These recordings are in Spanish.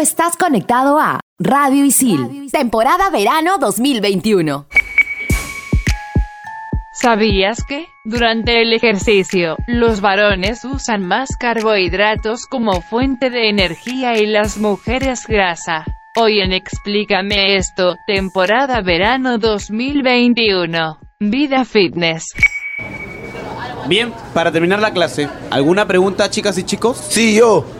estás conectado a Radio Isil, temporada verano 2021. ¿Sabías que, durante el ejercicio, los varones usan más carbohidratos como fuente de energía y las mujeres grasa? Hoy en Explícame esto, temporada verano 2021. Vida Fitness. Bien, para terminar la clase, ¿alguna pregunta chicas y chicos? Sí, yo.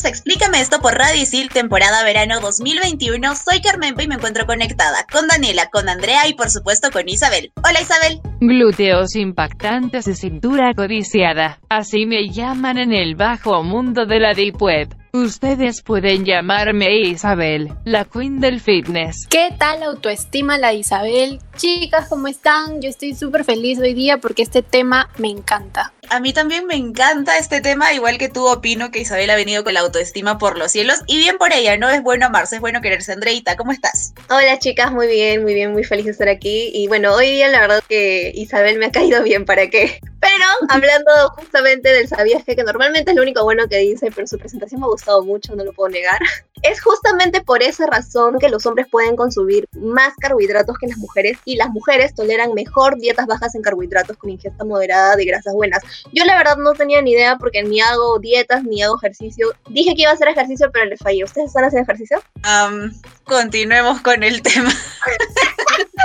Bienvenidos a Explícame esto por Radio Isil, temporada verano 2021. Soy Carmen y me encuentro conectada con Daniela, con Andrea y por supuesto con Isabel. Hola Isabel. Glúteos impactantes y cintura codiciada. Así me llaman en el bajo mundo de la Deep Web. Ustedes pueden llamarme Isabel, la queen del fitness. ¿Qué tal autoestima la Isabel? Chicas, ¿cómo están? Yo estoy súper feliz hoy día porque este tema me encanta. A mí también me encanta este tema, igual que tú opino que Isabel ha venido con la autoestima por los cielos y bien por ella, no es bueno amarse, es bueno quererse. Andreita, ¿cómo estás? Hola chicas, muy bien, muy bien, muy feliz de estar aquí y bueno, hoy día la verdad que Isabel me ha caído bien, ¿para qué? Pero hablando justamente del sabías que, que normalmente es lo único bueno que dice, pero su presentación me ha gustado mucho, no lo puedo negar. Es justamente por esa razón que los hombres pueden consumir más carbohidratos que las mujeres y las mujeres toleran mejor dietas bajas en carbohidratos con ingesta moderada de grasas buenas. Yo la verdad no tenía ni idea porque ni hago dietas ni hago ejercicio. Dije que iba a hacer ejercicio, pero le fallé. ¿Ustedes están haciendo ejercicio? Um, continuemos con el tema.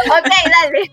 ok, dale.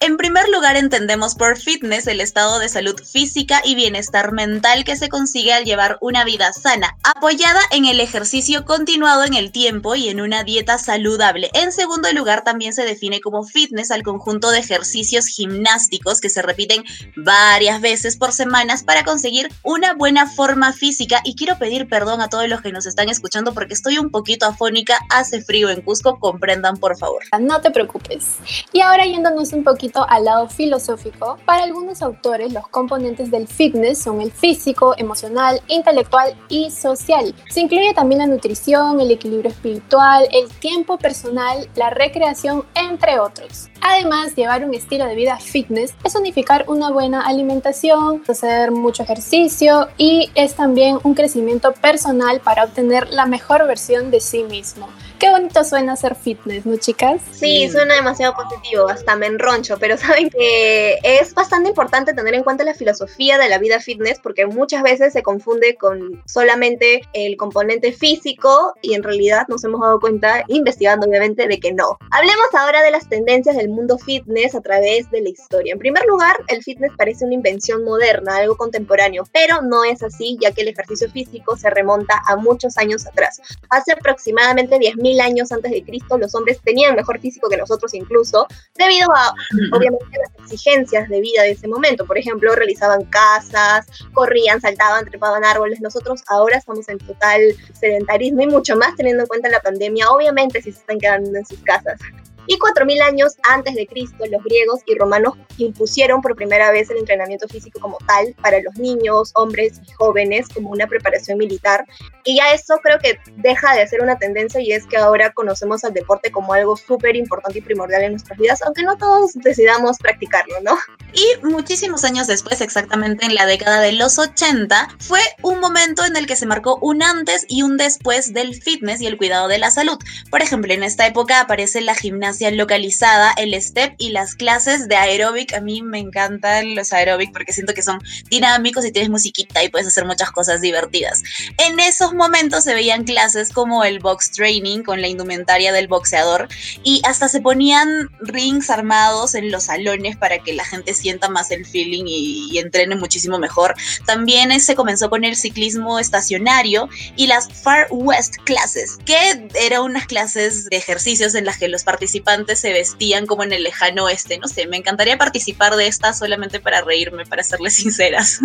En primer lugar, entendemos por fitness el estado de salud física y bienestar mental que se consigue al llevar una vida sana, apoyada en el ejercicio continuado en el tiempo y en una dieta saludable. En segundo lugar, también se define como fitness al conjunto de ejercicios gimnásticos que se repiten varias veces por semanas para conseguir una buena forma física. Y quiero pedir perdón a todos los que nos están escuchando porque estoy un poquito afónica, hace frío en Cusco, comprendan por favor. No te preocupes. Y ahora yéndonos un poquito al lado filosófico, para algunos autores los componentes del fitness son el físico, emocional, intelectual y social. Se incluye también la nutrición, el equilibrio espiritual, el tiempo personal, la recreación, entre otros. Además, llevar un estilo de vida fitness es unificar una buena alimentación, hacer mucho ejercicio y es también un crecimiento personal para obtener la mejor versión de sí mismo. Qué bonito suena hacer fitness, ¿no, chicas? Sí, suena demasiado positivo, hasta me enroncho, pero saben que es bastante importante tener en cuenta la filosofía de la vida fitness porque muchas veces se confunde con solamente el componente físico y en realidad nos hemos dado cuenta, investigando obviamente, de que no. Hablemos ahora de las tendencias del mundo fitness a través de la historia. En primer lugar, el fitness parece una invención moderna, algo contemporáneo, pero no es así, ya que el ejercicio físico se remonta a muchos años atrás. Hace aproximadamente 10.000 años antes de Cristo, los hombres tenían mejor físico que nosotros incluso, debido a, obviamente, las exigencias de vida de ese momento. Por ejemplo, realizaban cazas, corrían, saltaban, trepaban árboles. Nosotros ahora estamos en total sedentarismo y mucho más teniendo en cuenta la pandemia, obviamente, si se están quedando en sus casas. Y 4.000 años antes de Cristo, los griegos y romanos impusieron por primera vez el entrenamiento físico como tal para los niños, hombres y jóvenes como una preparación militar. Y ya eso creo que deja de ser una tendencia y es que ahora conocemos al deporte como algo súper importante y primordial en nuestras vidas, aunque no todos decidamos practicarlo, ¿no? Y muchísimos años después, exactamente en la década de los 80, fue un momento en el que se marcó un antes y un después del fitness y el cuidado de la salud. Por ejemplo, en esta época aparece la gimnasia localizada, el step y las clases de aeróbic. A mí me encantan los aeróbic porque siento que son dinámicos y tienes musiquita y puedes hacer muchas cosas divertidas. En esos momentos se veían clases como el box training con la indumentaria del boxeador y hasta se ponían rings armados en los salones para que la gente sienta más el feeling y, y entrene muchísimo mejor. También se comenzó con el ciclismo estacionario y las Far West classes, que eran unas clases de ejercicios en las que los participantes participantes se vestían como en el lejano oeste. No sé, me encantaría participar de esta solamente para reírme, para serles sinceras.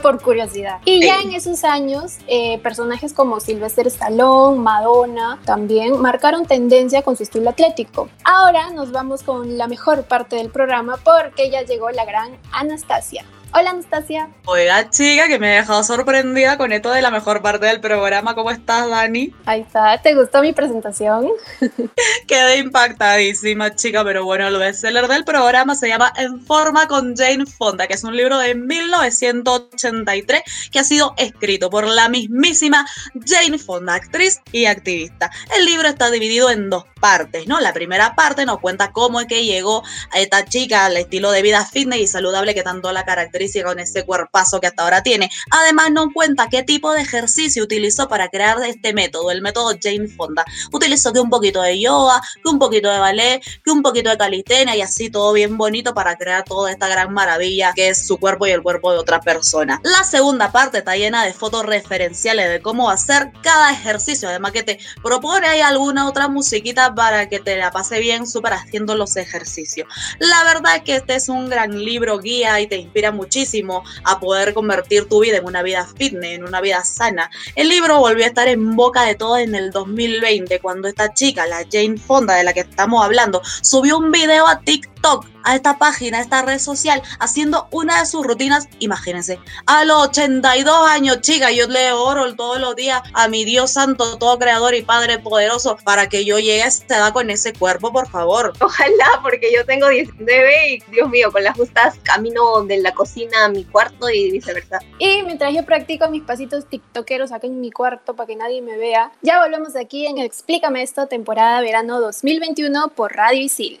Por curiosidad. Y ya en esos años, eh, personajes como Sylvester Stallone, Madonna, también marcaron tendencia con su estilo atlético. Ahora nos vamos con la mejor parte del programa porque ya llegó la gran Anastasia. Hola Anastasia. Oiga, chica, que me he dejado sorprendida con esto de la mejor parte del programa. ¿Cómo estás, Dani? Ahí está, ¿te gustó mi presentación? Quedé impactadísima, chica, pero bueno, el bestseller del programa se llama En forma con Jane Fonda, que es un libro de 1983 que ha sido escrito por la mismísima Jane Fonda, actriz y activista. El libro está dividido en dos partes, ¿no? La primera parte nos cuenta cómo es que llegó a esta chica al estilo de vida fitness y saludable que tanto la caracteriza con ese cuerpazo que hasta ahora tiene. Además, nos cuenta qué tipo de ejercicio utilizó para crear este método, el método Jane Fonda. Utilizó que un poquito de yoga, que un poquito de ballet, que un poquito de calistenia y así todo bien bonito para crear toda esta gran maravilla que es su cuerpo y el cuerpo de otra persona. La segunda parte está llena de fotos referenciales de cómo hacer cada ejercicio, además que te propone ahí alguna otra musiquita para que te la pase bien súper haciendo los ejercicios. La verdad es que este es un gran libro guía y te inspira mucho muchísimo a poder convertir tu vida en una vida fitness, en una vida sana. El libro volvió a estar en boca de todos en el 2020 cuando esta chica, la Jane Fonda de la que estamos hablando, subió un video a TikTok a esta página, a esta red social, haciendo una de sus rutinas, imagínense, a los 82 años, chica, yo le oro todos los días a mi Dios santo, todo creador y Padre poderoso, para que yo llegue a esta edad con ese cuerpo, por favor. Ojalá, porque yo tengo 19 y, Dios mío, con las justas camino de la cocina a mi cuarto y viceversa. Y mientras yo practico mis pasitos tiktokeros acá en mi cuarto para que nadie me vea, ya volvemos aquí en Explícame esto, temporada verano 2021 por Radio Isil.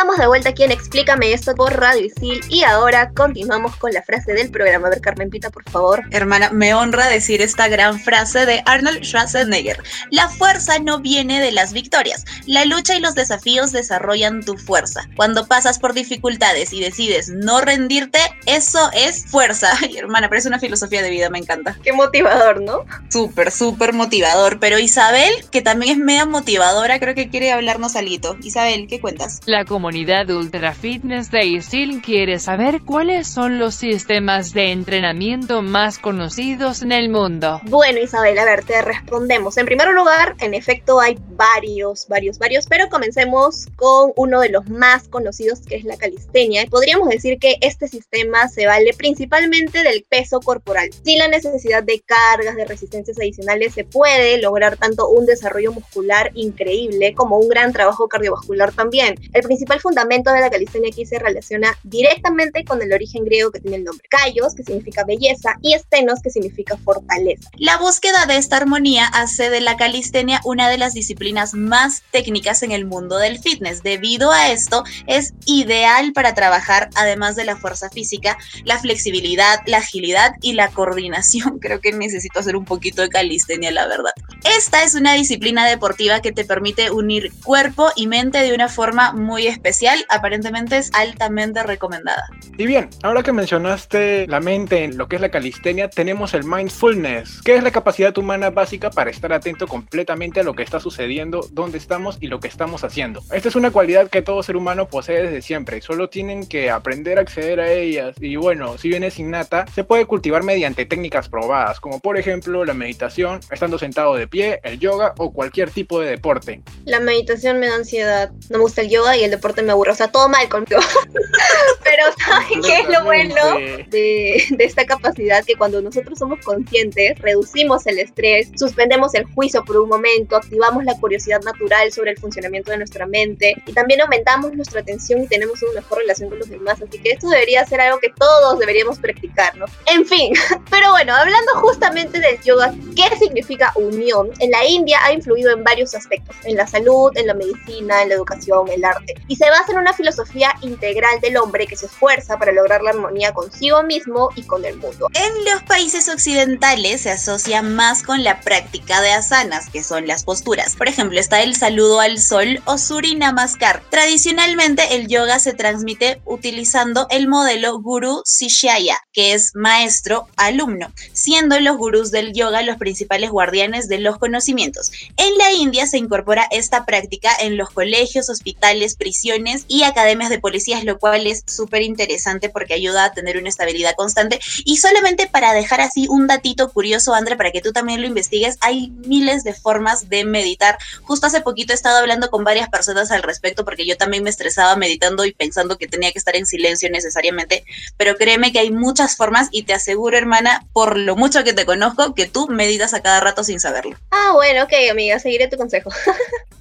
Estamos de vuelta aquí en Explícame esto por Radio Isil y ahora continuamos con la frase del programa. A ver, Carmen Pita, por favor. Hermana, me honra decir esta gran frase de Arnold Schwarzenegger. La fuerza no viene de las victorias. La lucha y los desafíos desarrollan tu fuerza. Cuando pasas por dificultades y decides no rendirte, eso es fuerza. Ay, hermana, pero es una filosofía de vida, me encanta. Qué motivador, ¿no? Súper, súper motivador. Pero Isabel, que también es media motivadora, creo que quiere hablarnos algo. Isabel, ¿qué cuentas? La comunidad Ultra Fitness de ISIL quiere saber cuáles son los sistemas de entrenamiento más conocidos en el mundo. Bueno, Isabel, a ver, te respondemos. En primer lugar, en efecto hay varios, varios, varios, pero comencemos con uno de los más conocidos que es la calistenia. Podríamos decir que este sistema se vale principalmente del peso corporal. Sin la necesidad de cargas, de resistencias adicionales, se puede lograr tanto un desarrollo muscular increíble como un gran trabajo cardiovascular también. El principal fundamento de la calistenia aquí se relaciona directamente con el origen griego que tiene el nombre Kaios, que significa belleza, y estenos, que significa fortaleza. La búsqueda de esta armonía hace de la calistenia una de las disciplinas más técnicas en el mundo del fitness. Debido a esto, es ideal para trabajar, además de la fuerza física, la flexibilidad, la agilidad y la coordinación. Creo que necesito hacer un poquito de calistenia, la verdad. Esta es una disciplina deportiva que te permite unir cuerpo y mente de una forma muy especial, aparentemente es altamente recomendada. Y bien, ahora que mencionaste la mente en lo que es la calistenia, tenemos el mindfulness, que es la capacidad humana básica para estar atento completamente a lo que está sucediendo, dónde estamos y lo que estamos haciendo. Esta es una cualidad que todo ser humano posee desde siempre, solo tienen que aprender a acceder a ellas y bueno, si bien es innata, se puede cultivar mediante técnicas probadas, como por ejemplo la meditación, estando sentado de pie, el yoga o cualquier tipo de deporte. La meditación me da ansiedad, no me gusta el yoga y el deporte me aburre, o sea, todo mal conmigo. Pero ¿saben qué es lo bueno de, de, esta capacidad? Que cuando nosotros somos conscientes, reducimos el estrés, suspendemos el juicio por un momento, activamos la curiosidad natural sobre el funcionamiento de nuestra mente y también aumentamos nuestra atención y tenemos una mejor relación con los demás. Así que esto debería ser algo que todos deberíamos practicar, ¿no? En fin, pero bueno, hablando justamente del yoga, ¿qué significa unión? En la India ha influido en varios aspectos, en la salud, en la medicina, en la educación, el arte, y se basa en una filosofía integral del hombre que se esfuerza para lograr la armonía consigo mismo y con el mundo. En los países occidentales se asocia más con la práctica de asanas, que son las posturas. Por ejemplo, está el saludo al sol o Suri Namaskar. Tradicionalmente el yoga se transmite utilizando el modelo Guru Sishyaya, que es maestro-alumno, siendo los gurús del yoga los principales guardianes de los conocimientos. En la India se incorpora esta práctica en los colegios, hospitales, prisiones y academias de policías, lo cual es súper interesante porque ayuda a tener una estabilidad constante. Y solamente para dejar así un datito curioso, André, para que tú también lo investigues, hay miles de formas de meditar. Justo hace poquito he estado hablando con varias personas al respecto porque yo también me estresaba meditando y pensando que tenía que estar en silencio necesariamente, pero créeme que hay muchas formas y te aseguro, hermana, por lo mucho que te conozco, que tú meditas a cada rato sin saberlo. Ah, bueno, ok, amiga, seguiré tu consejo.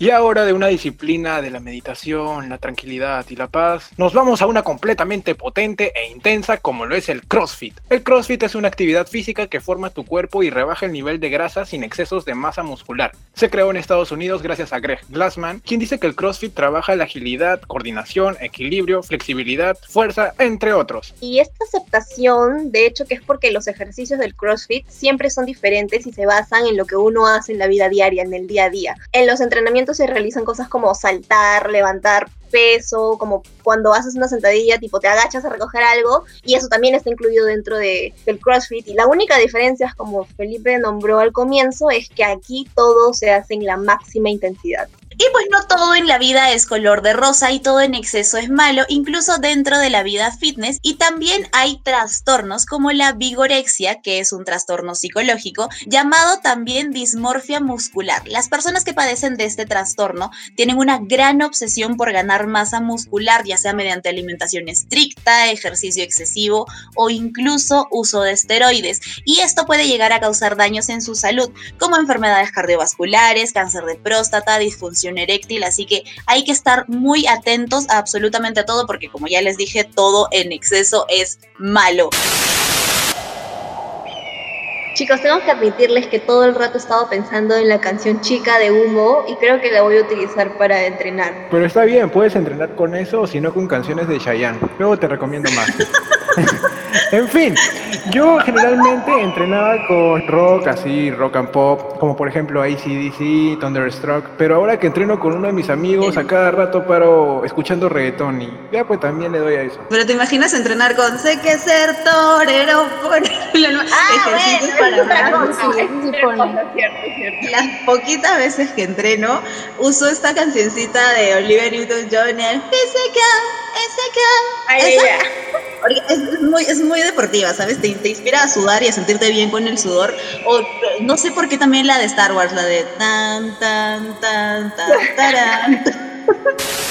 Y ahora de una disciplina de la meditación, la tranquilidad y la paz, nos vamos a una completamente potente e intensa como lo es el CrossFit. El CrossFit es una actividad física que forma tu cuerpo y rebaja el nivel de grasa sin excesos de masa muscular. Se creó en Estados Unidos gracias a Greg Glassman, quien dice que el CrossFit trabaja la agilidad, coordinación, equilibrio, flexibilidad, fuerza, entre otros. Y esta aceptación, de hecho, que es porque los ejercicios del CrossFit siempre son diferentes y se basan en lo que uno hace en la vida diaria, en el día a día. En los entrenamientos se realizan cosas como saltar, levantar peso, como cuando haces una sentadilla, tipo te agachas a recoger algo, y eso también está incluido dentro de, del CrossFit. Y la única diferencia, como Felipe nombró al comienzo, es que aquí todo se hace en la máxima intensidad. Y pues no todo en la vida es color de rosa y todo en exceso es malo, incluso dentro de la vida fitness. Y también hay trastornos como la vigorexia, que es un trastorno psicológico, llamado también dismorfia muscular. Las personas que padecen de este trastorno tienen una gran obsesión por ganar masa muscular, ya sea mediante alimentación estricta, ejercicio excesivo o incluso uso de esteroides. Y esto puede llegar a causar daños en su salud, como enfermedades cardiovasculares, cáncer de próstata, disfunción eréctil, así que hay que estar muy atentos a absolutamente a todo porque como ya les dije, todo en exceso es malo. Chicos, tengo que admitirles que todo el rato he estado pensando en la canción Chica de Humo y creo que la voy a utilizar para entrenar. Pero está bien, puedes entrenar con eso o si no con canciones de Chayanne. Luego te recomiendo más. en fin, yo generalmente entrenaba con rock, así, rock and pop, como por ejemplo ACDC, Thunderstruck, pero ahora que entreno con uno de mis amigos, a cada rato paro escuchando reggaetón y ya pues también le doy a eso. Pero te imaginas entrenar con sé que ser torero por ah, para Las poquitas veces que entreno, uso esta cancioncita de Oliver Newton-John, el Physical, es muy, es muy deportiva, ¿sabes? Te, inspira a sudar y a sentirte bien con el sudor. O no sé por qué también la de Star Wars, la de tan, tan, tan, tan, tarán.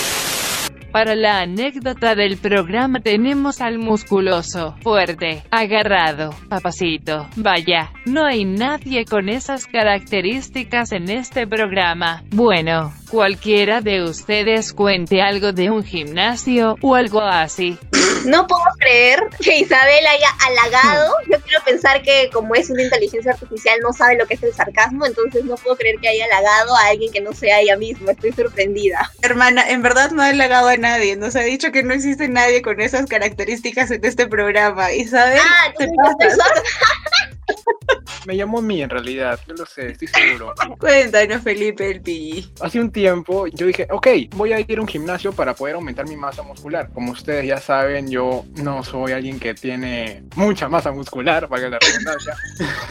Para la anécdota del programa tenemos al musculoso, fuerte, agarrado, papacito. Vaya, no hay nadie con esas características en este programa. Bueno, cualquiera de ustedes cuente algo de un gimnasio o algo así. No puedo creer que Isabel haya halagado. Yo quiero pensar que como es una inteligencia artificial no sabe lo que es el sarcasmo, entonces no puedo creer que haya halagado a alguien que no sea ella misma. Estoy sorprendida. Hermana, en verdad no ha halagado a nadie. Nos ha dicho que no existe nadie con esas características en este programa. Isabel, ah, te Me llamo mí en realidad, yo lo sé, estoy seguro. Cuéntanos, Felipe, el pi. Hace un tiempo yo dije, ok, voy a ir a un gimnasio para poder aumentar mi masa muscular. Como ustedes ya saben, yo no soy alguien que tiene mucha masa muscular, para la redundancia.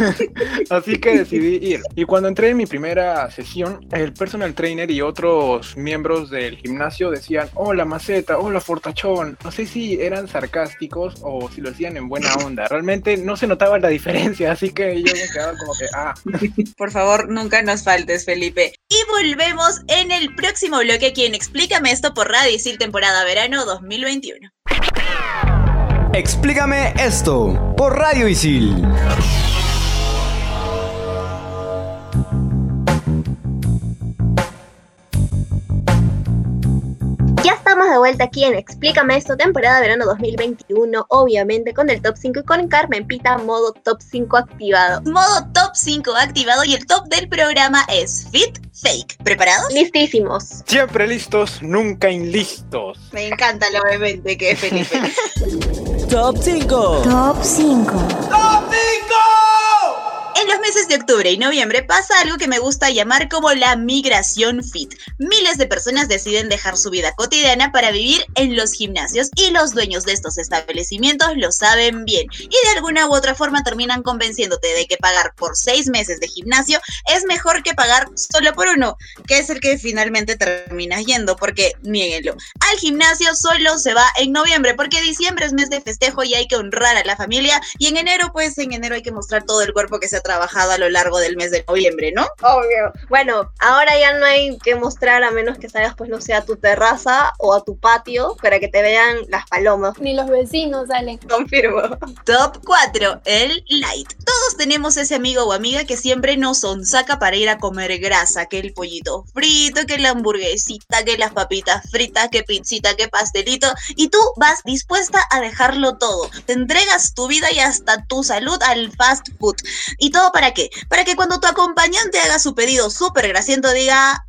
Así que decidí ir. Y cuando entré en mi primera sesión, el personal trainer y otros miembros del gimnasio decían, hola maceta, hola fortachón. No sé si eran sarcásticos o si lo hacían en buena onda. Realmente no se notaba la diferencia, así que yo me quedaba como que, ah. Por favor, nunca nos faltes, Felipe. Y volvemos en el próximo bloque, quien explícame esto por Radio Isil temporada verano 2021. Explícame esto por Radio Isil. Vuelta aquí en Explícame esto, temporada verano 2021, obviamente con el top 5 y con Carmen Pita, modo top 5 activado. Modo top 5 activado y el top del programa es Fit Fake. ¿Preparados? Listísimos. Siempre listos, nunca inlistos. Me encanta lo obviamente que es Felipe. Top 5. Top 5. En los meses de octubre y noviembre pasa algo que me gusta llamar como la migración fit. Miles de personas deciden dejar su vida cotidiana para vivir en los gimnasios y los dueños de estos establecimientos lo saben bien y de alguna u otra forma terminan convenciéndote de que pagar por seis meses de gimnasio es mejor que pagar solo por uno, que es el que finalmente terminas yendo, porque niéguenlo. Al gimnasio solo se va en noviembre, porque diciembre es mes de festejo y hay que honrar a la familia y en enero pues en enero hay que mostrar todo el cuerpo que se ha trabajado a lo largo del mes de noviembre, ¿no? Obvio. Bueno, ahora ya no hay que mostrar a menos que salgas, pues no sé, a tu terraza o a tu patio para que te vean las palomas. Ni los vecinos salen. Confirmo. Top 4, el light. Todos tenemos ese amigo o amiga que siempre nos sonsaca para ir a comer grasa, que el pollito frito, que la hamburguesita, que las papitas fritas, que pizzita, que pastelito, y tú vas dispuesta a dejarlo todo. Te entregas tu vida y hasta tu salud al fast food. ¿Y para qué? Para que cuando tu acompañante haga su pedido súper grasiento diga,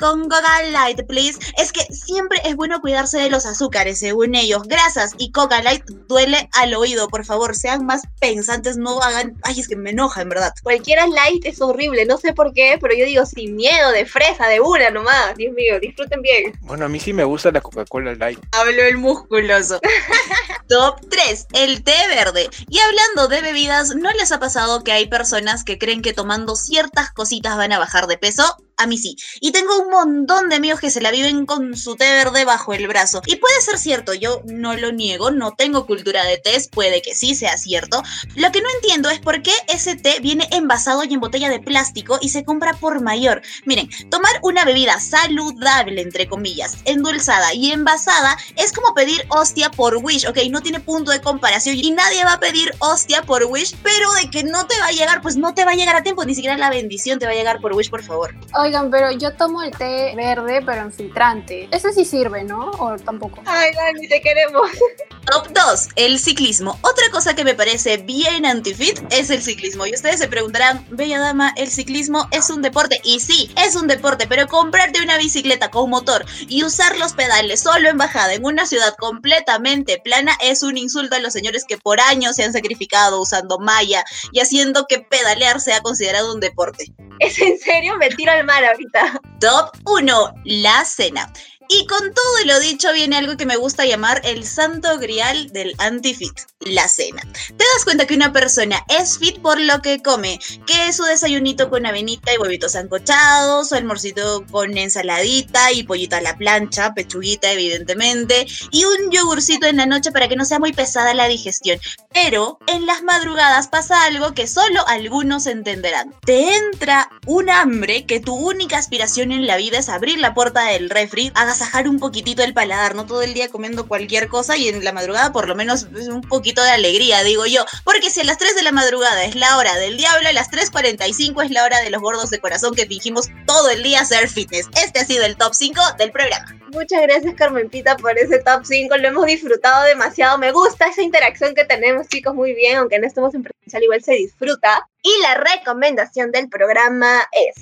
"Ah, con Coca Light, please. Es que siempre es bueno cuidarse de los azúcares, según ellos. Grasas y Coca Light duele al oído, por favor, sean más pensantes, no hagan... Ay, es que me enoja, en verdad. Cualquiera light es horrible, no sé por qué, pero yo digo sin miedo, de fresa, de una nomás. Dios mío, disfruten bien. Bueno, a mí sí me gusta la Coca-Cola Light. Habló el musculoso. Top 3, el té verde. Y hablando de bebidas, ¿no les ha pasado que hay personas que creen que tomando ciertas cositas van a bajar de peso? A mí sí. Y tengo un montón de amigos que se la viven con su té verde bajo el brazo. Y puede ser cierto, yo no lo niego, no tengo cultura de té, puede que sí sea cierto. Lo que no entiendo es por qué ese té viene envasado y en botella de plástico y se compra por mayor. Miren, tomar una bebida saludable, entre comillas, endulzada y envasada es como pedir hostia por Wish, ¿ok? No tiene punto de comparación y nadie va a pedir hostia por Wish, pero de que no te va a llegar, pues no te va a llegar a tiempo, ni siquiera la bendición te va a llegar por Wish, por favor. Oigan, pero yo tomo el té verde, pero en filtrante. Ese sí sirve, ¿no? ¿O tampoco? Ay, Dani, te queremos. Top 2, el ciclismo. Otra cosa que me parece bien antifit es el ciclismo. Y ustedes se preguntarán, Bella Dama, ¿el ciclismo es un deporte? Y sí, es un deporte, pero comprarte una bicicleta con motor y usar los pedales solo en bajada en una ciudad completamente plana es un insulto a los señores que por años se han sacrificado usando malla y haciendo que pedalear sea considerado un deporte. ¿Es en serio? Me tiro al mar ahorita. Top 1, la cena. Y con todo lo dicho viene algo que me gusta llamar el santo grial del anti-fit, la cena. Te das cuenta que una persona es fit por lo que come, que es su desayunito con avenita y huevitos sancochados, su almorcito con ensaladita y pollito a la plancha, pechuguita evidentemente, y un yogurcito en la noche para que no sea muy pesada la digestión. Pero en las madrugadas pasa algo que solo algunos entenderán. Te entra un hambre que tu única aspiración en la vida es abrir la puerta del refri, agasajar un poquitito el paladar, no todo el día comiendo cualquier cosa y en la madrugada por lo menos un poquito de alegría, digo yo. Porque si a las 3 de la madrugada es la hora del diablo, a las 3.45 es la hora de los gordos de corazón que fingimos todo el día ser fitness. Este ha sido el top 5 del programa. Muchas gracias, Carmen Pita, por ese top 5. Lo hemos disfrutado demasiado. Me gusta esa interacción que tenemos, chicos, muy bien. Aunque no estemos en presencial, igual se disfruta. Y la recomendación del programa es...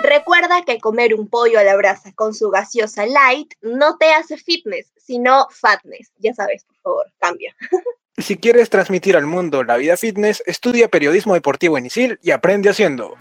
Recuerda que comer un pollo a la brasa con su gaseosa light no te hace fitness, sino fatness. Ya sabes, por favor, cambia. Si quieres transmitir al mundo la vida fitness, estudia periodismo deportivo en ISIL y aprende haciendo.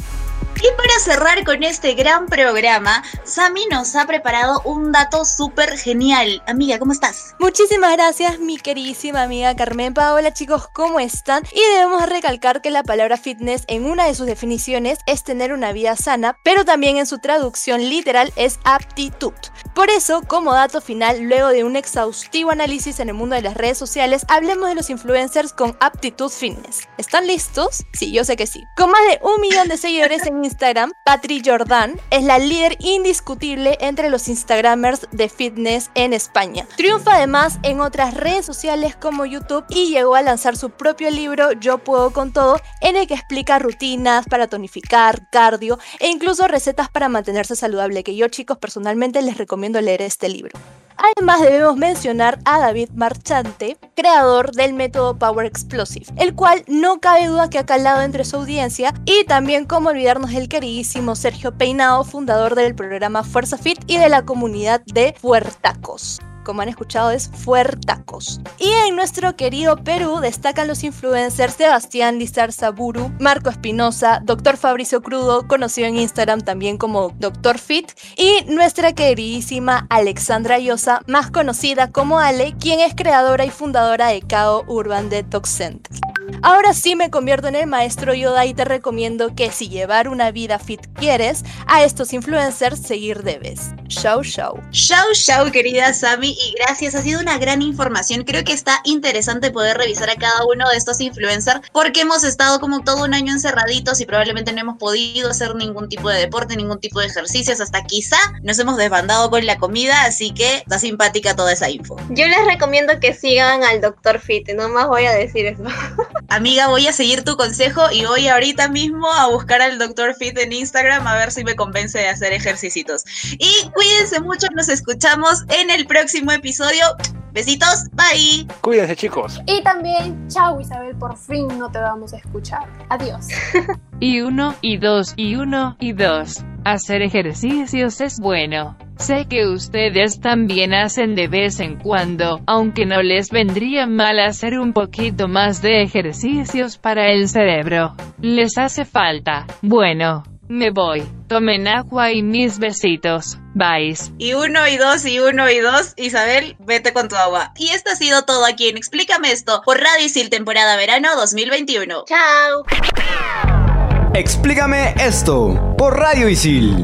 Y para cerrar con este gran programa, Sami nos ha preparado un dato súper genial. Amiga, ¿cómo estás? Muchísimas gracias, mi queridísima amiga Carmen Paola. Chicos, ¿cómo están? Y debemos recalcar que la palabra fitness en una de sus definiciones es tener una vida sana, pero también en su traducción literal es aptitud. Por eso, como dato final, luego de un exhaustivo análisis en el mundo de las redes sociales, hablemos de los influencers con aptitud fitness. ¿Están listos? Sí, yo sé que sí. Con más de un millón de seguidores en Instagram, Patri Jordan es la líder indiscutible entre los Instagramers de fitness en España. Triunfa además en otras redes sociales como YouTube y llegó a lanzar su propio libro Yo puedo con todo, en el que explica rutinas para tonificar, cardio e incluso recetas para mantenerse saludable, que yo chicos personalmente les recomiendo leer este libro. Además debemos mencionar a David Marchante, creador del método Power Explosive, el cual no cabe duda que ha calado entre su audiencia y también como olvidarnos del queridísimo Sergio Peinado, fundador del programa Fuerza Fit y de la comunidad de Fuertacos como han escuchado, es Fuertacos. Y en nuestro querido Perú destacan los influencers Sebastián Lizar Saburu, Marco Espinosa, Dr. Fabricio Crudo, conocido en Instagram también como Dr. Fit, y nuestra queridísima Alexandra Llosa, más conocida como Ale, quien es creadora y fundadora de KO Urban Detox Center. Ahora sí me convierto en el maestro Yoda y te recomiendo que si llevar una vida fit quieres, a estos influencers seguir debes. Show, show. Show, show, querida Sami, y gracias. Ha sido una gran información. Creo que está interesante poder revisar a cada uno de estos influencers porque hemos estado como todo un año encerraditos y probablemente no hemos podido hacer ningún tipo de deporte, ningún tipo de ejercicios. Hasta quizá nos hemos desbandado con la comida, así que está simpática toda esa info. Yo les recomiendo que sigan al Dr. Fit, no más voy a decir eso. Amiga, voy a seguir tu consejo y voy ahorita mismo a buscar al Dr. Fit en Instagram a ver si me convence de hacer ejercicios. Y cuídense mucho, nos escuchamos en el próximo episodio. Besitos, bye. Cuídense chicos. Y también, chao Isabel, por fin no te vamos a escuchar. Adiós. y uno, y dos, y uno, y dos. Hacer ejercicios es bueno. Sé que ustedes también hacen de vez en cuando, aunque no les vendría mal hacer un poquito más de ejercicios para el cerebro. Les hace falta. Bueno, me voy. Tomen agua y mis besitos. Bye. Y uno y dos y uno y dos. Isabel, vete con tu agua. Y esto ha sido todo aquí en Explícame esto por Radio Isil temporada verano 2021. Chao. Explícame esto por Radio Isil.